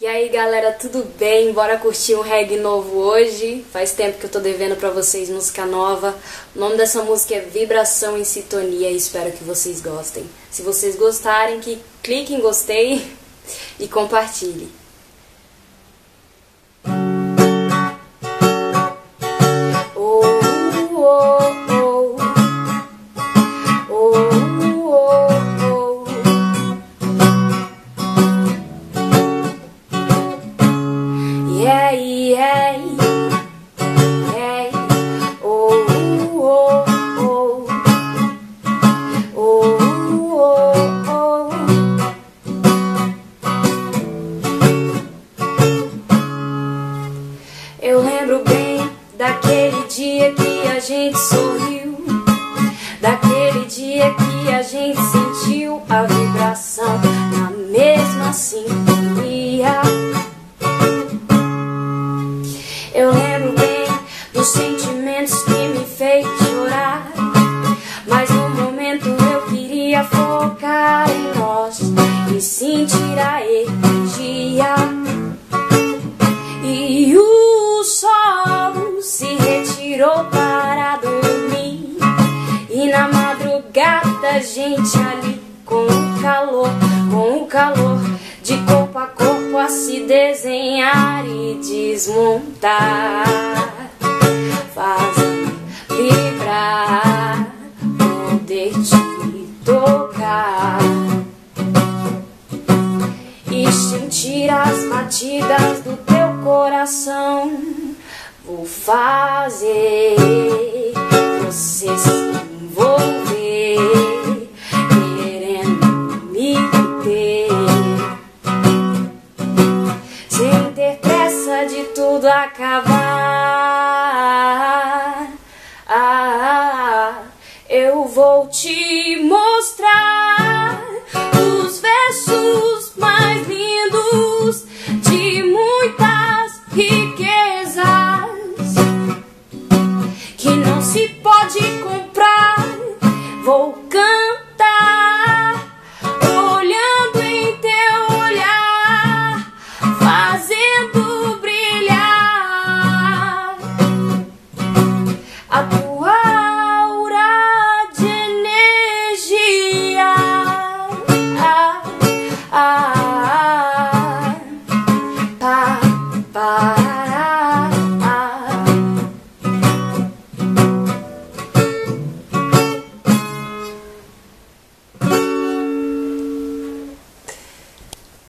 E aí galera, tudo bem? Bora curtir um reggae novo hoje? Faz tempo que eu tô devendo pra vocês música nova. O nome dessa música é Vibração em Sintonia e espero que vocês gostem. Se vocês gostarem, que clique em gostei e compartilhe. Daquele dia que a gente sorriu, daquele dia que a gente sentiu a vibração na mesma sintonia. Eu lembro bem dos sentimentos que me fez chorar, mas no momento eu queria focar em nós e sentir a energia. Madrugada gente ali com o calor, com o calor de corpo a corpo a se desenhar e desmontar. Fazer vibrar, poder te tocar e sentir as batidas do teu coração. Vou fazer você se acabar. Ah, eu vou te mostrar. Ah.